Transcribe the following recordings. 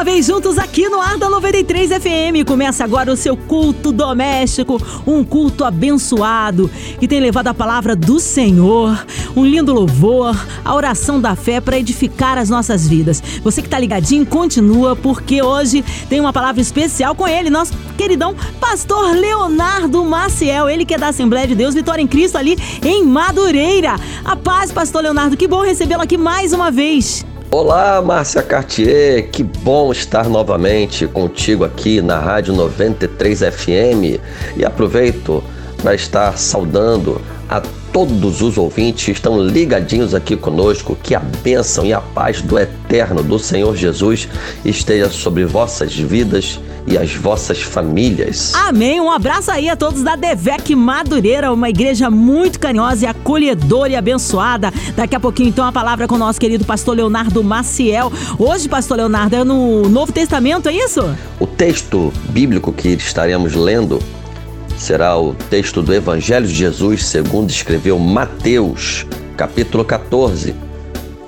uma vez juntos aqui no Ar da 93 FM. Começa agora o seu culto doméstico, um culto abençoado que tem levado a palavra do Senhor, um lindo louvor, a oração da fé para edificar as nossas vidas. Você que está ligadinho, continua porque hoje tem uma palavra especial com ele, nosso queridão pastor Leonardo Maciel, ele que é da Assembleia de Deus Vitória em Cristo ali em Madureira. A paz, pastor Leonardo, que bom recebê-lo aqui mais uma vez. Olá, Márcia Cartier, que bom estar novamente contigo aqui na Rádio 93 FM e aproveito para estar saudando a todos os ouvintes que estão ligadinhos aqui conosco. Que a bênção e a paz do eterno do Senhor Jesus esteja sobre vossas vidas e as vossas famílias. Amém. Um abraço aí a todos da Devec Madureira, uma igreja muito carinhosa e acolhedora e abençoada. Daqui a pouquinho, então, a palavra com o nosso querido pastor Leonardo Maciel. Hoje, pastor Leonardo, é no Novo Testamento, é isso? O texto bíblico que estaremos lendo será o texto do Evangelho de Jesus, segundo escreveu Mateus, capítulo 14,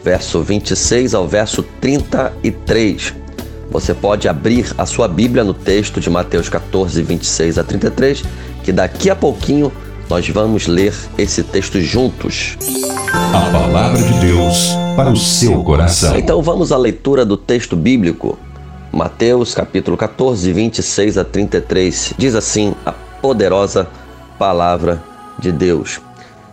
verso 26 ao verso 33. Você pode abrir a sua Bíblia no texto de Mateus 14, 26 a 33, que daqui a pouquinho nós vamos ler esse texto juntos. A palavra de Deus para o seu coração. Então vamos à leitura do texto bíblico. Mateus capítulo 14, 26 a 33. Diz assim a poderosa palavra de Deus.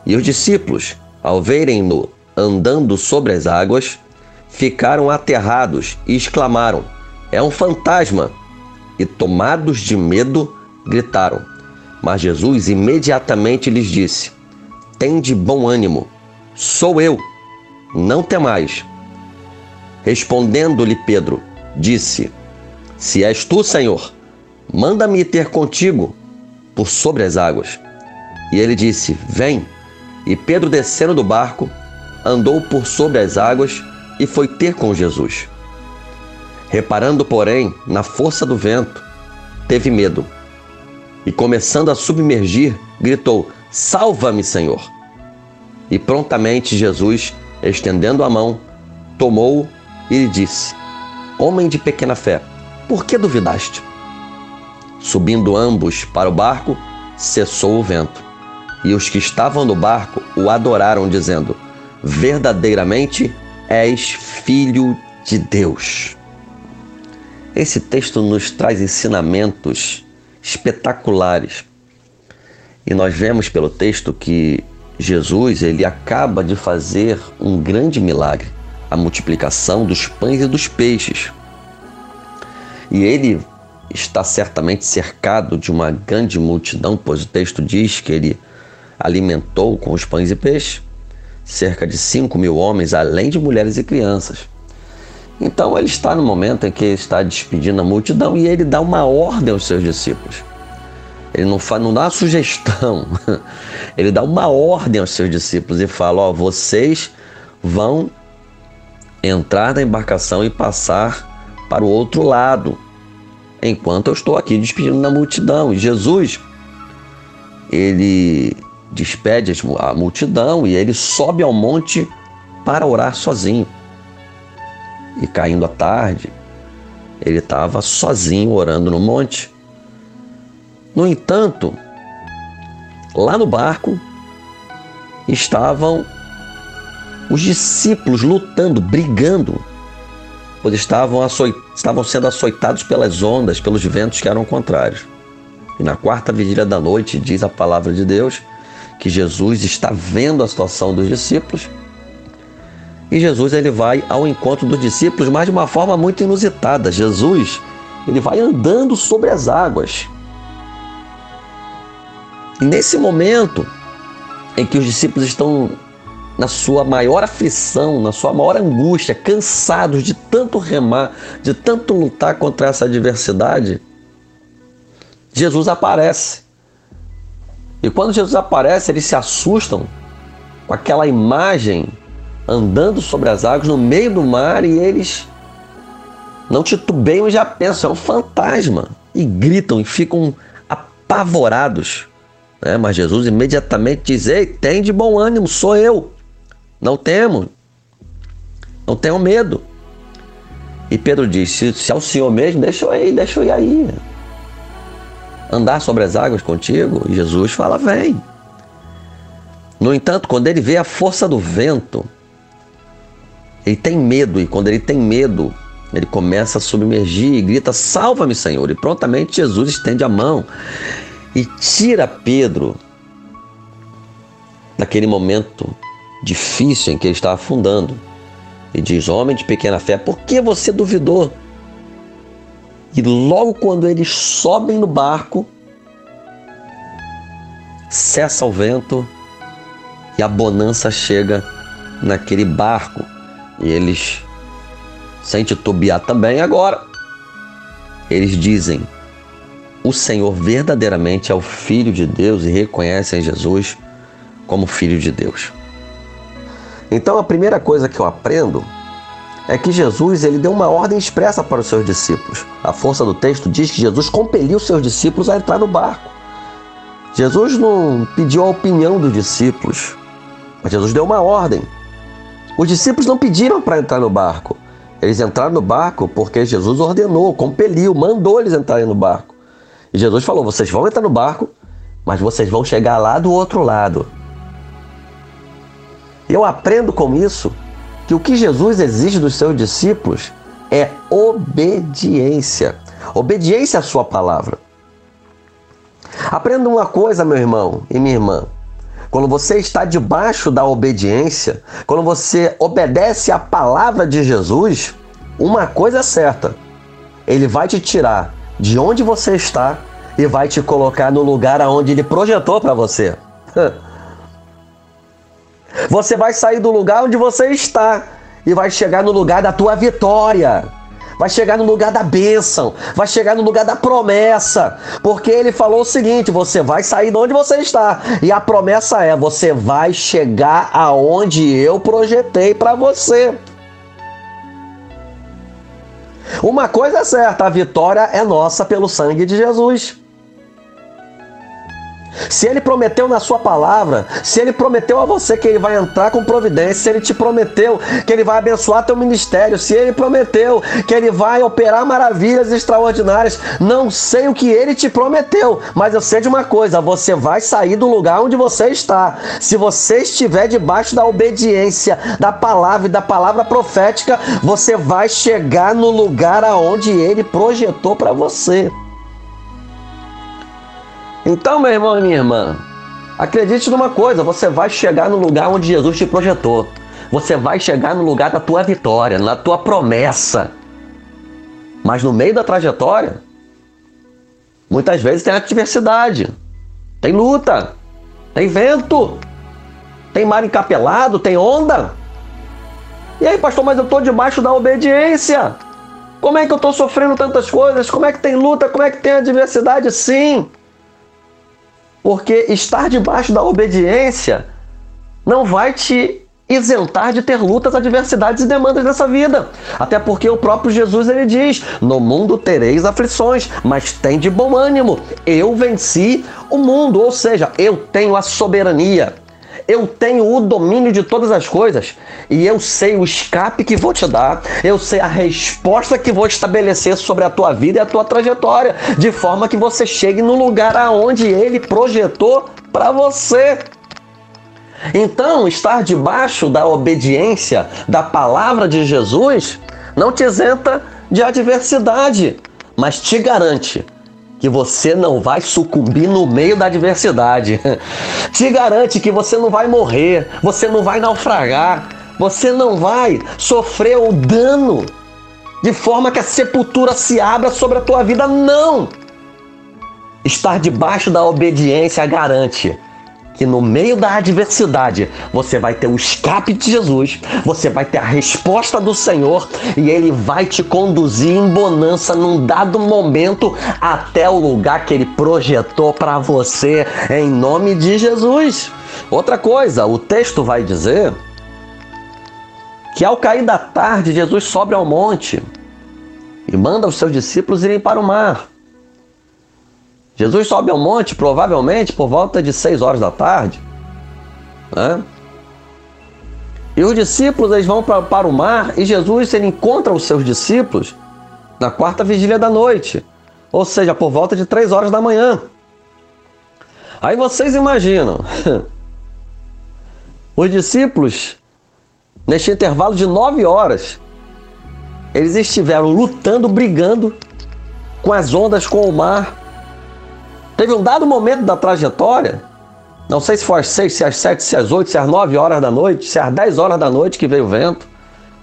E os discípulos, ao verem-no andando sobre as águas, ficaram aterrados e exclamaram: é um fantasma! E tomados de medo, gritaram. Mas Jesus imediatamente lhes disse: Tende bom ânimo, sou eu, não temais. Respondendo-lhe Pedro, disse: Se és tu, Senhor, manda-me ter contigo por sobre as águas. E ele disse: Vem. E Pedro, descendo do barco, andou por sobre as águas e foi ter com Jesus. Reparando, porém, na força do vento, teve medo e, começando a submergir, gritou: Salva-me, Senhor! E prontamente Jesus, estendendo a mão, tomou-o e lhe disse: Homem de pequena fé, por que duvidaste? Subindo ambos para o barco, cessou o vento. E os que estavam no barco o adoraram, dizendo: Verdadeiramente és filho de Deus. Esse texto nos traz ensinamentos espetaculares. E nós vemos pelo texto que Jesus, ele acaba de fazer um grande milagre, a multiplicação dos pães e dos peixes. E ele está certamente cercado de uma grande multidão, pois o texto diz que ele alimentou com os pães e peixes cerca de 5 mil homens, além de mulheres e crianças. Então ele está no momento em que está despedindo a multidão e ele dá uma ordem aos seus discípulos. Ele não, faz, não dá uma sugestão, ele dá uma ordem aos seus discípulos e fala: Ó, vocês vão entrar na embarcação e passar para o outro lado, enquanto eu estou aqui despedindo da multidão. E Jesus, ele despede a multidão e ele sobe ao monte para orar sozinho e caindo a tarde, ele estava sozinho orando no monte. No entanto, lá no barco estavam os discípulos lutando, brigando, pois estavam, estavam sendo açoitados pelas ondas, pelos ventos que eram contrários. E na quarta vigília da noite, diz a palavra de Deus, que Jesus está vendo a situação dos discípulos e Jesus ele vai ao encontro dos discípulos, mas de uma forma muito inusitada. Jesus ele vai andando sobre as águas. E nesse momento em que os discípulos estão na sua maior aflição, na sua maior angústia, cansados de tanto remar, de tanto lutar contra essa adversidade, Jesus aparece. E quando Jesus aparece, eles se assustam com aquela imagem andando sobre as águas no meio do mar e eles não titubeiam e já pensam, é um fantasma. E gritam e ficam apavorados. Né? Mas Jesus imediatamente diz: Ei, tem de bom ânimo, sou eu. Não temo, não tenho medo. E Pedro disse: Se é o Senhor mesmo, deixa eu ir, deixa eu ir aí. Andar sobre as águas contigo. E Jesus fala: Vem. No entanto, quando ele vê a força do vento, ele tem medo, e quando ele tem medo, ele começa a submergir e grita: Salva-me, Senhor! E prontamente Jesus estende a mão e tira Pedro daquele momento difícil em que ele estava afundando. E diz: Homem de pequena fé, por que você duvidou? E logo quando eles sobem no barco, cessa o vento e a bonança chega naquele barco. E eles, sem titubear também agora, eles dizem: O Senhor verdadeiramente é o Filho de Deus e reconhecem Jesus como Filho de Deus. Então a primeira coisa que eu aprendo é que Jesus ele deu uma ordem expressa para os seus discípulos. A força do texto diz que Jesus compeliu seus discípulos a entrar no barco. Jesus não pediu a opinião dos discípulos. Mas Jesus deu uma ordem. Os discípulos não pediram para entrar no barco. Eles entraram no barco porque Jesus ordenou, compeliu, mandou eles entrarem no barco. E Jesus falou: vocês vão entrar no barco, mas vocês vão chegar lá do outro lado. Eu aprendo com isso que o que Jesus exige dos seus discípulos é obediência. Obediência à sua palavra. Aprenda uma coisa, meu irmão e minha irmã. Quando você está debaixo da obediência, quando você obedece à palavra de Jesus, uma coisa é certa: Ele vai te tirar de onde você está e vai te colocar no lugar aonde Ele projetou para você. Você vai sair do lugar onde você está e vai chegar no lugar da tua vitória vai chegar no lugar da bênção, vai chegar no lugar da promessa, porque ele falou o seguinte: você vai sair de onde você está, e a promessa é: você vai chegar aonde eu projetei para você. Uma coisa é certa: a vitória é nossa pelo sangue de Jesus. Se ele prometeu na sua palavra, se ele prometeu a você que ele vai entrar com providência, se ele te prometeu que ele vai abençoar teu ministério, se ele prometeu que ele vai operar maravilhas extraordinárias, não sei o que ele te prometeu, mas eu sei de uma coisa, você vai sair do lugar onde você está. Se você estiver debaixo da obediência da palavra e da palavra profética, você vai chegar no lugar aonde ele projetou para você. Então, meu irmão e minha irmã, acredite numa coisa: você vai chegar no lugar onde Jesus te projetou. Você vai chegar no lugar da tua vitória, na tua promessa. Mas no meio da trajetória, muitas vezes tem adversidade, tem luta, tem vento, tem mar encapelado, tem onda. E aí, pastor, mas eu estou debaixo da obediência. Como é que eu estou sofrendo tantas coisas? Como é que tem luta? Como é que tem adversidade? Sim. Porque estar debaixo da obediência não vai te isentar de ter lutas, adversidades e demandas nessa vida. Até porque o próprio Jesus ele diz: "No mundo tereis aflições, mas tem de bom ânimo. Eu venci o mundo", ou seja, eu tenho a soberania eu tenho o domínio de todas as coisas. E eu sei o escape que vou te dar, eu sei a resposta que vou estabelecer sobre a tua vida e a tua trajetória, de forma que você chegue no lugar aonde ele projetou para você. Então, estar debaixo da obediência da palavra de Jesus não te isenta de adversidade, mas te garante que você não vai sucumbir no meio da adversidade. Te garante que você não vai morrer, você não vai naufragar, você não vai sofrer o dano de forma que a sepultura se abra sobre a tua vida. Não! Estar debaixo da obediência garante que no meio da adversidade você vai ter o escape de Jesus, você vai ter a resposta do Senhor e ele vai te conduzir em bonança num dado momento até o lugar que ele projetou para você, em nome de Jesus. Outra coisa, o texto vai dizer que ao cair da tarde, Jesus sobe ao monte e manda os seus discípulos irem para o mar. Jesus sobe ao monte, provavelmente por volta de 6 horas da tarde. Né? E os discípulos eles vão pra, para o mar e Jesus ele encontra os seus discípulos na quarta vigília da noite, ou seja, por volta de 3 horas da manhã. Aí vocês imaginam, os discípulos, neste intervalo de 9 horas, eles estiveram lutando, brigando com as ondas, com o mar. Teve um dado momento da trajetória, não sei se foi às 6, se às 7, se às 8, se às 9 horas da noite, se às 10 horas da noite que veio o vento,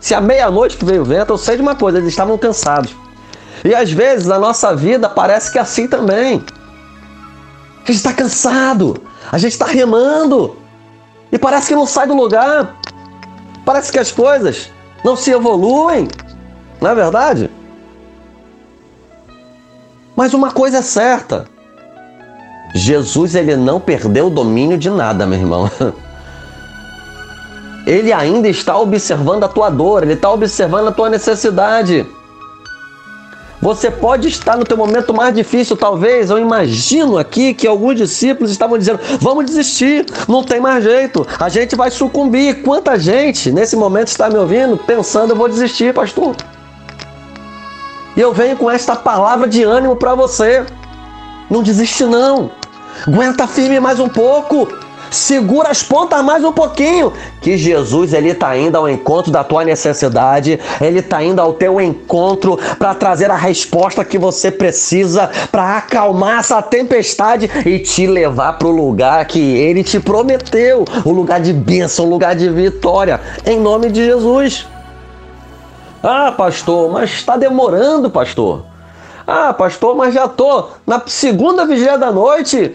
se à meia-noite que veio o vento, eu sei de uma coisa, eles estavam cansados. E às vezes a nossa vida parece que é assim também. A gente está cansado, a gente está remando, e parece que não sai do lugar, parece que as coisas não se evoluem, não é verdade? Mas uma coisa é certa: Jesus ele não perdeu o domínio de nada, meu irmão. Ele ainda está observando a tua dor, ele está observando a tua necessidade. Você pode estar no teu momento mais difícil, talvez. Eu imagino aqui que alguns discípulos estavam dizendo: "Vamos desistir, não tem mais jeito. A gente vai sucumbir". Quanta gente nesse momento está me ouvindo pensando: "Eu vou desistir, pastor". E eu venho com esta palavra de ânimo para você. Não desiste não. Aguenta firme mais um pouco. Segura as pontas mais um pouquinho, que Jesus ele está indo ao encontro da tua necessidade, ele está indo ao teu encontro para trazer a resposta que você precisa para acalmar essa tempestade e te levar para o lugar que ele te prometeu, o lugar de bênção, o lugar de vitória, em nome de Jesus. Ah, pastor, mas está demorando, pastor. Ah, pastor, mas já tô na segunda vigília da noite.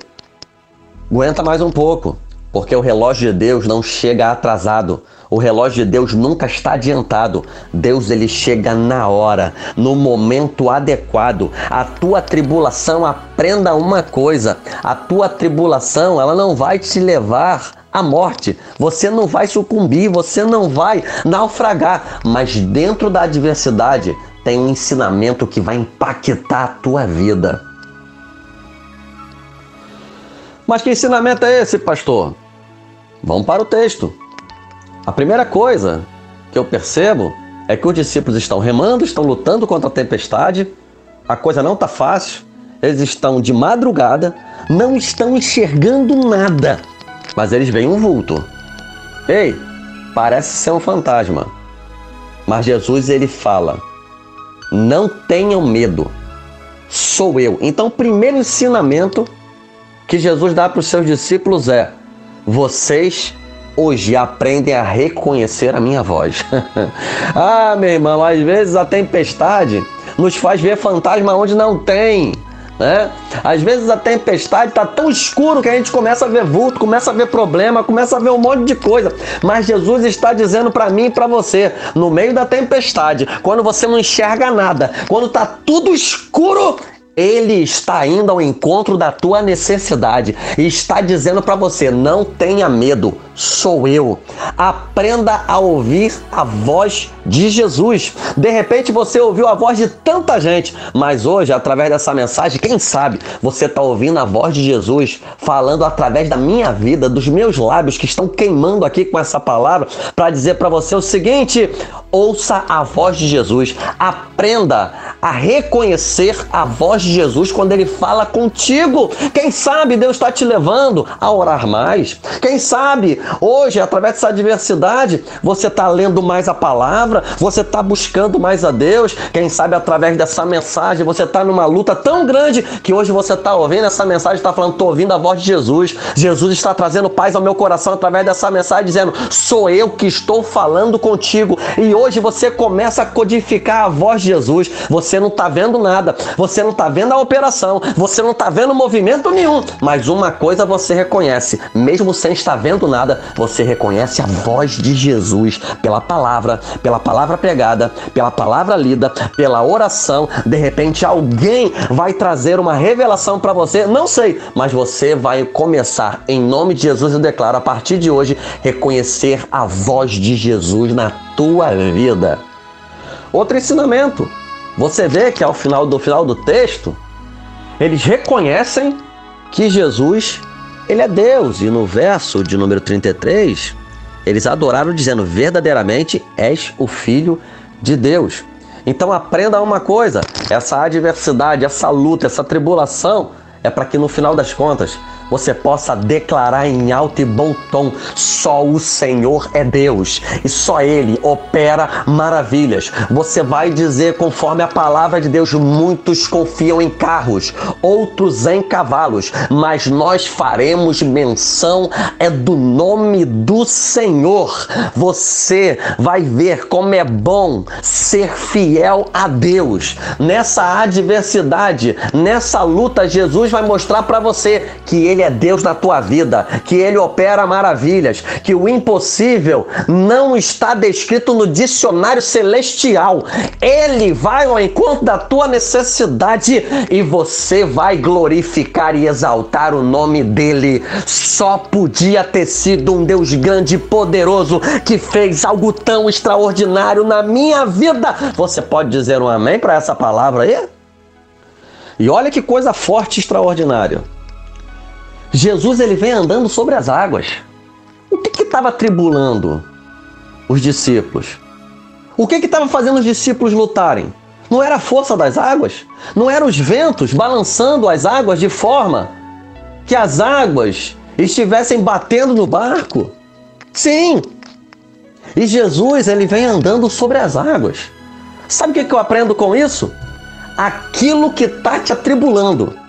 Aguenta mais um pouco, porque o relógio de Deus não chega atrasado. O relógio de Deus nunca está adiantado. Deus ele chega na hora, no momento adequado. A tua tribulação, aprenda uma coisa: a tua tribulação, ela não vai te levar à morte. Você não vai sucumbir, você não vai naufragar, mas dentro da adversidade tem um ensinamento que vai impactar a tua vida. Mas que ensinamento é esse, pastor? Vamos para o texto. A primeira coisa que eu percebo é que os discípulos estão remando, estão lutando contra a tempestade, a coisa não está fácil, eles estão de madrugada, não estão enxergando nada, mas eles veem um vulto. Ei, parece ser um fantasma. Mas Jesus ele fala: Não tenham medo, sou eu. Então, o primeiro ensinamento que Jesus dá para os seus discípulos é: vocês hoje aprendem a reconhecer a minha voz. ah, meu irmão, às vezes a tempestade nos faz ver fantasma onde não tem. Né? Às vezes a tempestade está tão escuro que a gente começa a ver vulto, começa a ver problema, começa a ver um monte de coisa. Mas Jesus está dizendo para mim e para você, no meio da tempestade, quando você não enxerga nada, quando está tudo escuro, ele está indo ao encontro da tua necessidade e está dizendo para você: não tenha medo, sou eu. Aprenda a ouvir a voz de Jesus. De repente você ouviu a voz de tanta gente, mas hoje, através dessa mensagem, quem sabe você está ouvindo a voz de Jesus falando através da minha vida, dos meus lábios que estão queimando aqui com essa palavra, para dizer para você o seguinte: ouça a voz de Jesus, aprenda a reconhecer a voz de Jesus quando ele fala contigo. Quem sabe Deus está te levando a orar mais. Quem sabe hoje, através dessa adversidade, você está lendo mais a palavra, você está buscando mais a Deus. Quem sabe através dessa mensagem você está numa luta tão grande que hoje você está ouvindo essa mensagem, está falando, estou ouvindo a voz de Jesus. Jesus está trazendo paz ao meu coração através dessa mensagem, dizendo: sou eu que estou falando contigo. E hoje você começa a codificar a voz de Jesus. Você não está vendo nada, você não está vendo a operação, você não está vendo movimento nenhum. Mas uma coisa você reconhece, mesmo sem estar vendo nada, você reconhece a voz de Jesus pela palavra, pela palavra pregada, pela palavra lida, pela oração. De repente alguém vai trazer uma revelação para você, não sei, mas você vai começar em nome de Jesus eu declaro a partir de hoje reconhecer a voz de Jesus na tua vida. Outro ensinamento. Você vê que ao final do final do texto, eles reconhecem que Jesus, ele é Deus. E no verso de número 33, eles adoraram dizendo: "Verdadeiramente és o filho de Deus". Então aprenda uma coisa: essa adversidade, essa luta, essa tribulação é para que no final das contas você possa declarar em alto e bom tom: só o Senhor é Deus e só Ele opera maravilhas. Você vai dizer, conforme a palavra de Deus: muitos confiam em carros, outros em cavalos, mas nós faremos menção é do nome do Senhor. Você vai ver como é bom ser fiel a Deus. Nessa adversidade, nessa luta, Jesus vai mostrar para você que Ele ele é Deus na tua vida, que Ele opera maravilhas, que o impossível não está descrito no dicionário celestial. Ele vai ao encontro da tua necessidade e você vai glorificar e exaltar o nome dele. Só podia ter sido um Deus grande e poderoso que fez algo tão extraordinário na minha vida. Você pode dizer um amém para essa palavra aí? E olha que coisa forte e extraordinária. Jesus ele vem andando sobre as águas. O que estava tribulando os discípulos? O que estava fazendo os discípulos lutarem? Não era a força das águas? Não eram os ventos balançando as águas de forma que as águas estivessem batendo no barco? Sim! E Jesus ele vem andando sobre as águas. Sabe o que eu aprendo com isso? Aquilo que está te atribulando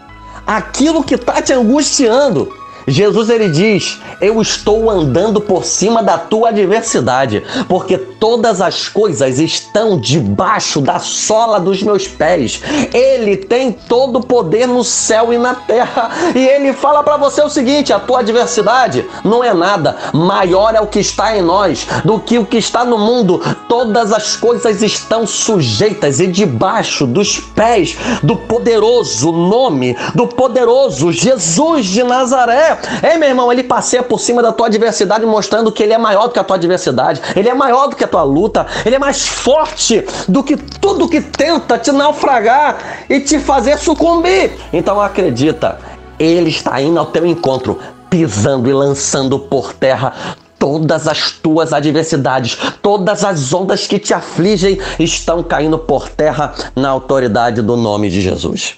aquilo que está te angustiando. Jesus ele diz: Eu estou andando por cima da tua adversidade, porque todas as coisas estão debaixo da sola dos meus pés. Ele tem todo o poder no céu e na terra. E ele fala para você o seguinte: a tua adversidade não é nada, maior é o que está em nós do que o que está no mundo. Todas as coisas estão sujeitas e debaixo dos pés do poderoso nome do poderoso Jesus de Nazaré. Ei, meu irmão, ele passeia por cima da tua adversidade, mostrando que ele é maior do que a tua adversidade, ele é maior do que a tua luta, ele é mais forte do que tudo que tenta te naufragar e te fazer sucumbir. Então acredita, ele está indo ao teu encontro, pisando e lançando por terra todas as tuas adversidades, todas as ondas que te afligem estão caindo por terra na autoridade do nome de Jesus.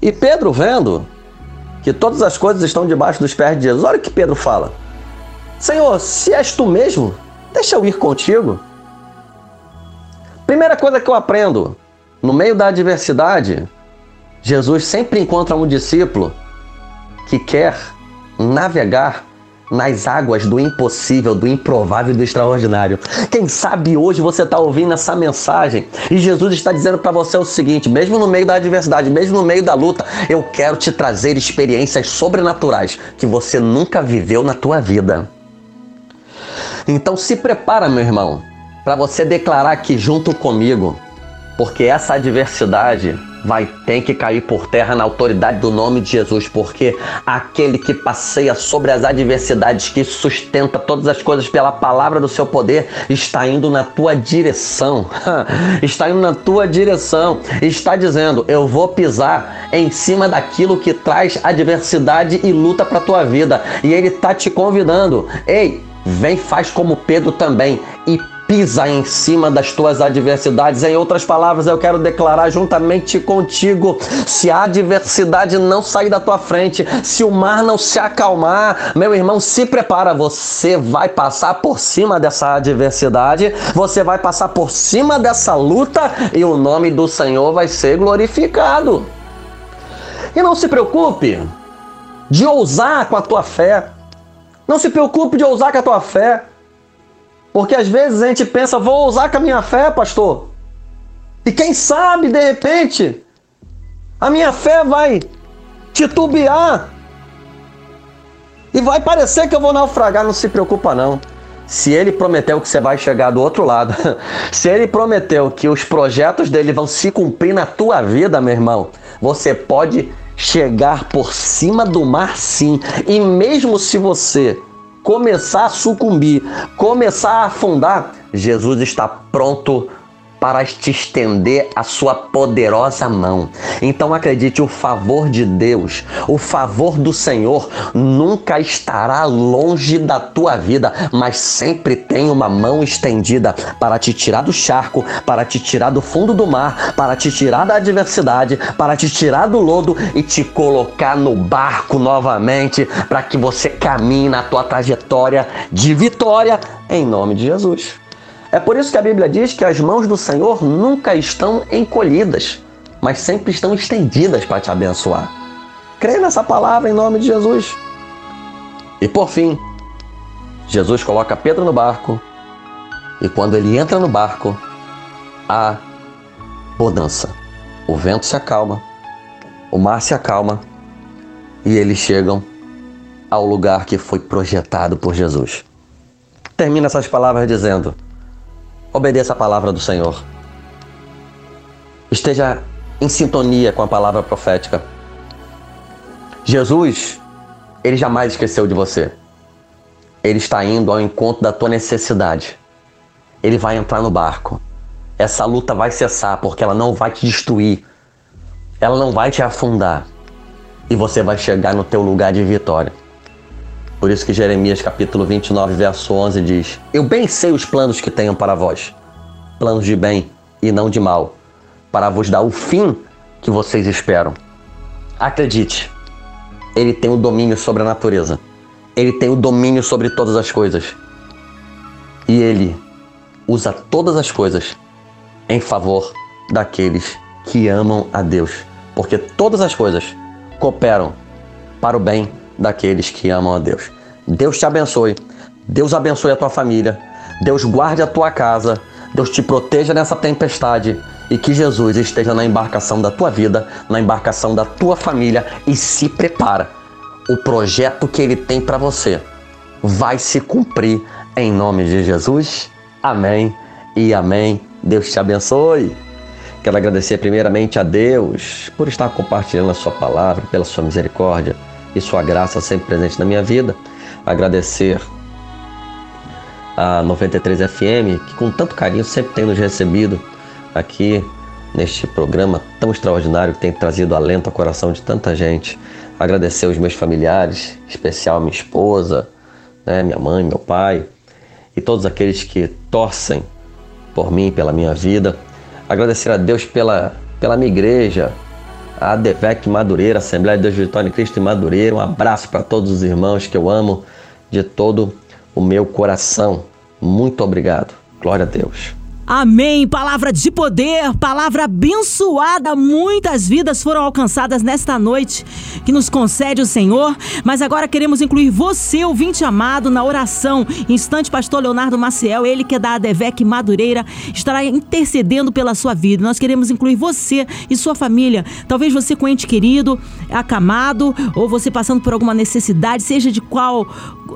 E Pedro, vendo que todas as coisas estão debaixo dos pés de Jesus. Olha o que Pedro fala: Senhor, se és tu mesmo, deixa eu ir contigo. Primeira coisa que eu aprendo, no meio da adversidade, Jesus sempre encontra um discípulo que quer navegar nas águas do impossível, do improvável e do extraordinário. Quem sabe hoje você está ouvindo essa mensagem e Jesus está dizendo para você o seguinte: mesmo no meio da adversidade, mesmo no meio da luta, eu quero te trazer experiências sobrenaturais que você nunca viveu na tua vida. Então se prepara, meu irmão, para você declarar aqui junto comigo, porque essa adversidade vai ter que cair por terra na autoridade do nome de Jesus, porque aquele que passeia sobre as adversidades, que sustenta todas as coisas pela palavra do seu poder, está indo na tua direção. está indo na tua direção. Está dizendo: Eu vou pisar em cima daquilo que traz adversidade e luta para tua vida. E ele está te convidando. Ei, vem, faz como Pedro também e pisa em cima das tuas adversidades. Em outras palavras, eu quero declarar juntamente contigo: se a adversidade não sair da tua frente, se o mar não se acalmar, meu irmão, se prepara, você vai passar por cima dessa adversidade, você vai passar por cima dessa luta e o nome do Senhor vai ser glorificado. E não se preocupe de ousar com a tua fé. Não se preocupe de ousar com a tua fé. Porque às vezes a gente pensa, vou usar com a minha fé, pastor. E quem sabe, de repente, a minha fé vai titubear. E vai parecer que eu vou naufragar, não se preocupa não. Se ele prometeu que você vai chegar do outro lado, se ele prometeu que os projetos dele vão se cumprir na tua vida, meu irmão, você pode chegar por cima do mar sim. E mesmo se você começar a sucumbir, começar a afundar, Jesus está pronto para te estender a sua poderosa mão. Então acredite, o favor de Deus, o favor do Senhor nunca estará longe da tua vida, mas sempre tem uma mão estendida para te tirar do charco, para te tirar do fundo do mar, para te tirar da adversidade, para te tirar do lodo e te colocar no barco novamente, para que você caminhe na tua trajetória de vitória em nome de Jesus. É por isso que a Bíblia diz que as mãos do Senhor nunca estão encolhidas, mas sempre estão estendidas para te abençoar. Creia nessa palavra em nome de Jesus. E por fim, Jesus coloca Pedro no barco, e quando ele entra no barco, há bonança. O vento se acalma, o mar se acalma, e eles chegam ao lugar que foi projetado por Jesus. Termina essas palavras dizendo: Obedeça a palavra do Senhor. Esteja em sintonia com a palavra profética. Jesus, ele jamais esqueceu de você. Ele está indo ao encontro da tua necessidade. Ele vai entrar no barco. Essa luta vai cessar porque ela não vai te destruir. Ela não vai te afundar. E você vai chegar no teu lugar de vitória. Por isso que Jeremias capítulo 29, verso 11 diz: Eu bem sei os planos que tenho para vós, planos de bem e não de mal, para vos dar o fim que vocês esperam. Acredite, ele tem o domínio sobre a natureza. Ele tem o domínio sobre todas as coisas. E ele usa todas as coisas em favor daqueles que amam a Deus, porque todas as coisas cooperam para o bem daqueles que amam a Deus. Deus te abençoe. Deus abençoe a tua família. Deus guarde a tua casa. Deus te proteja nessa tempestade e que Jesus esteja na embarcação da tua vida, na embarcação da tua família e se prepara. O projeto que ele tem para você vai se cumprir em nome de Jesus. Amém e amém. Deus te abençoe. Quero agradecer primeiramente a Deus por estar compartilhando a sua palavra, pela sua misericórdia e sua graça sempre presente na minha vida. Agradecer a 93 FM, que com tanto carinho sempre tem nos recebido aqui neste programa tão extraordinário que tem trazido alento ao coração de tanta gente. Agradecer os meus familiares, em especial minha esposa, né, minha mãe, meu pai e todos aqueles que torcem por mim, pela minha vida. Agradecer a Deus pela, pela minha igreja, a ADVEC Madureira, Assembleia de Deus Vitória em Cristo em Madureira. Um abraço para todos os irmãos que eu amo de todo o meu coração. Muito obrigado. Glória a Deus. Amém. Palavra de poder, palavra abençoada. Muitas vidas foram alcançadas nesta noite que nos concede o Senhor. Mas agora queremos incluir você, ouvinte amado, na oração. Instante, Pastor Leonardo Maciel, ele que é da ADVEC Madureira, estará intercedendo pela sua vida. Nós queremos incluir você e sua família. Talvez você com ente querido, acamado, ou você passando por alguma necessidade, seja de qual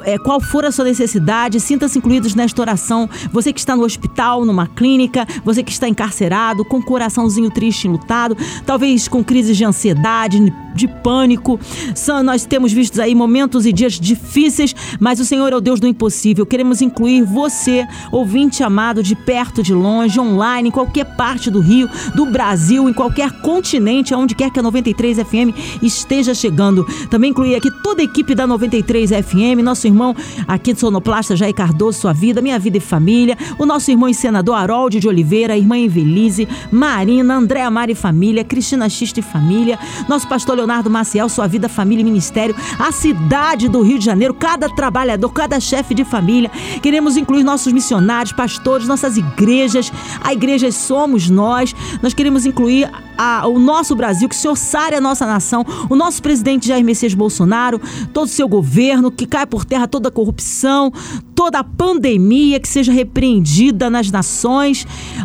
é, qual for a sua necessidade, sinta-se incluídos nesta oração. Você que está no hospital, numa clínica, você que está encarcerado, com coraçãozinho triste e lutado, talvez com crises de ansiedade, de pânico. São, nós temos visto aí momentos e dias difíceis, mas o Senhor é o Deus do impossível. Queremos incluir você, ouvinte amado, de perto, de longe, online, em qualquer parte do Rio, do Brasil, em qualquer continente, aonde quer que a 93 FM esteja chegando. Também incluir aqui toda a equipe da 93 FM, nosso irmão aqui de Sonoplasta, Jair Cardoso, sua vida, minha vida e família, o nosso irmão e senador Harold de Oliveira, irmã Evelise, Marina, Andréa Mari Família, Cristina Xista e Família, nosso pastor Leonardo Maciel, sua vida, família e ministério, a cidade do Rio de Janeiro, cada trabalhador, cada chefe de família. Queremos incluir nossos missionários, pastores, nossas igrejas. A igreja somos nós. Nós queremos incluir a, o nosso Brasil, que o Senhor sare a nossa nação, o nosso presidente Jair Messias Bolsonaro, todo o seu governo, que caia por terra toda a corrupção, toda a pandemia, que seja repreendida nas nações.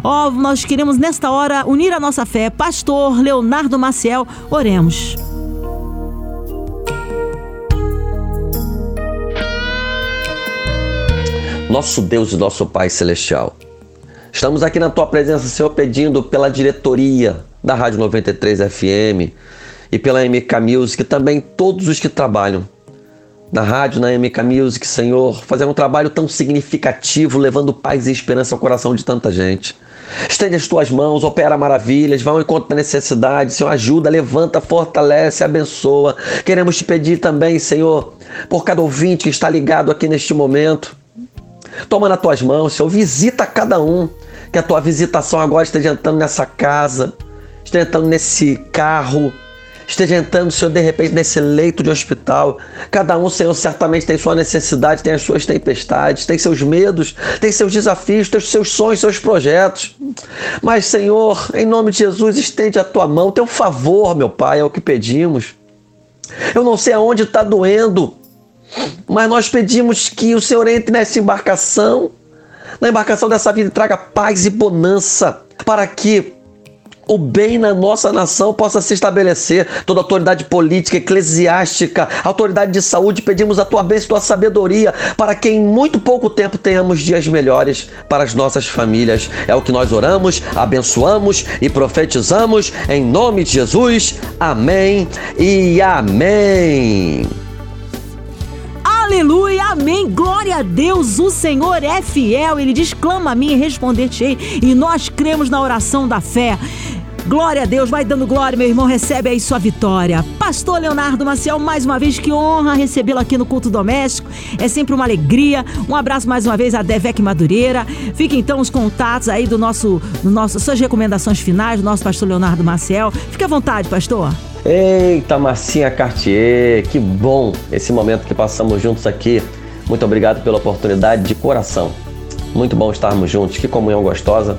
Ó, oh, nós queremos nesta hora unir a nossa fé. Pastor Leonardo Maciel, oremos. Nosso Deus e nosso Pai Celestial. Estamos aqui na tua presença, Senhor, pedindo pela diretoria da Rádio 93 FM e pela MK Music, também todos os que trabalham na rádio, na MK Music, Senhor, fazendo um trabalho tão significativo, levando paz e esperança ao coração de tanta gente. Estende as tuas mãos, opera maravilhas, vá ao encontro da necessidade, Senhor, ajuda, levanta, fortalece, abençoa. Queremos te pedir também, Senhor, por cada ouvinte que está ligado aqui neste momento. Toma nas tuas mãos, Senhor, visita cada um. Que a tua visitação agora esteja entrando nessa casa, esteja entrando nesse carro, esteja entrando, Senhor, de repente nesse leito de hospital. Cada um, Senhor, certamente tem sua necessidade, tem as suas tempestades, tem seus medos, tem seus desafios, tem seus sonhos, seus projetos. Mas, Senhor, em nome de Jesus, estende a tua mão, teu favor, meu Pai, é o que pedimos. Eu não sei aonde está doendo, mas nós pedimos que o Senhor entre nessa embarcação, na embarcação dessa vida, e traga paz e bonança, para que o bem na nossa nação possa se estabelecer. Toda autoridade política, eclesiástica, autoridade de saúde, pedimos a tua bênção, tua sabedoria, para que em muito pouco tempo tenhamos dias melhores para as nossas famílias. É o que nós oramos, abençoamos e profetizamos em nome de Jesus. Amém e amém. Aleluia, amém, glória a Deus, o Senhor é fiel, ele diz, clama a mim e responder-te-ei, e nós cremos na oração da fé. Glória a Deus, vai dando glória, meu irmão, recebe aí sua vitória. Pastor Leonardo Maciel, mais uma vez, que honra recebê-lo aqui no culto doméstico. É sempre uma alegria. Um abraço mais uma vez a Devec Madureira. Fiquem então os contatos aí do nosso, do nosso, suas recomendações finais do nosso pastor Leonardo Maciel. Fique à vontade, pastor. Eita, Marcinha Cartier, que bom esse momento que passamos juntos aqui. Muito obrigado pela oportunidade de coração. Muito bom estarmos juntos, que comunhão gostosa.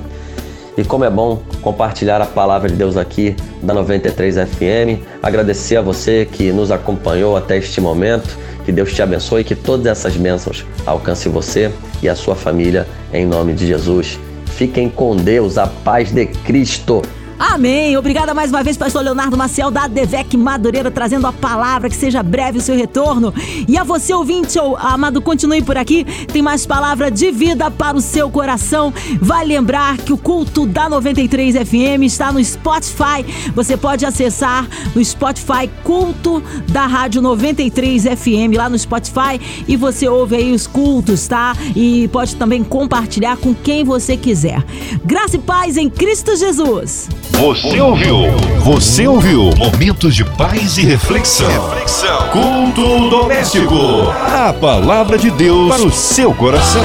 E como é bom compartilhar a palavra de Deus aqui da 93 FM. Agradecer a você que nos acompanhou até este momento. Que Deus te abençoe e que todas essas bênçãos alcancem você e a sua família em nome de Jesus. Fiquem com Deus, a paz de Cristo. Amém. Obrigada mais uma vez, pastor Leonardo Maciel da Devec Madureira, trazendo a palavra, que seja breve o seu retorno. E a você, ouvinte, amado, continue por aqui. Tem mais palavra de vida para o seu coração. Vai lembrar que o culto da 93 FM está no Spotify. Você pode acessar no Spotify Culto da Rádio 93 FM lá no Spotify e você ouve aí os cultos, tá? E pode também compartilhar com quem você quiser. Graça e paz em Cristo Jesus. Você ouviu? Você ouviu? Momentos de paz e reflexão. Reflexão. Culto doméstico. A palavra de Deus para o seu coração.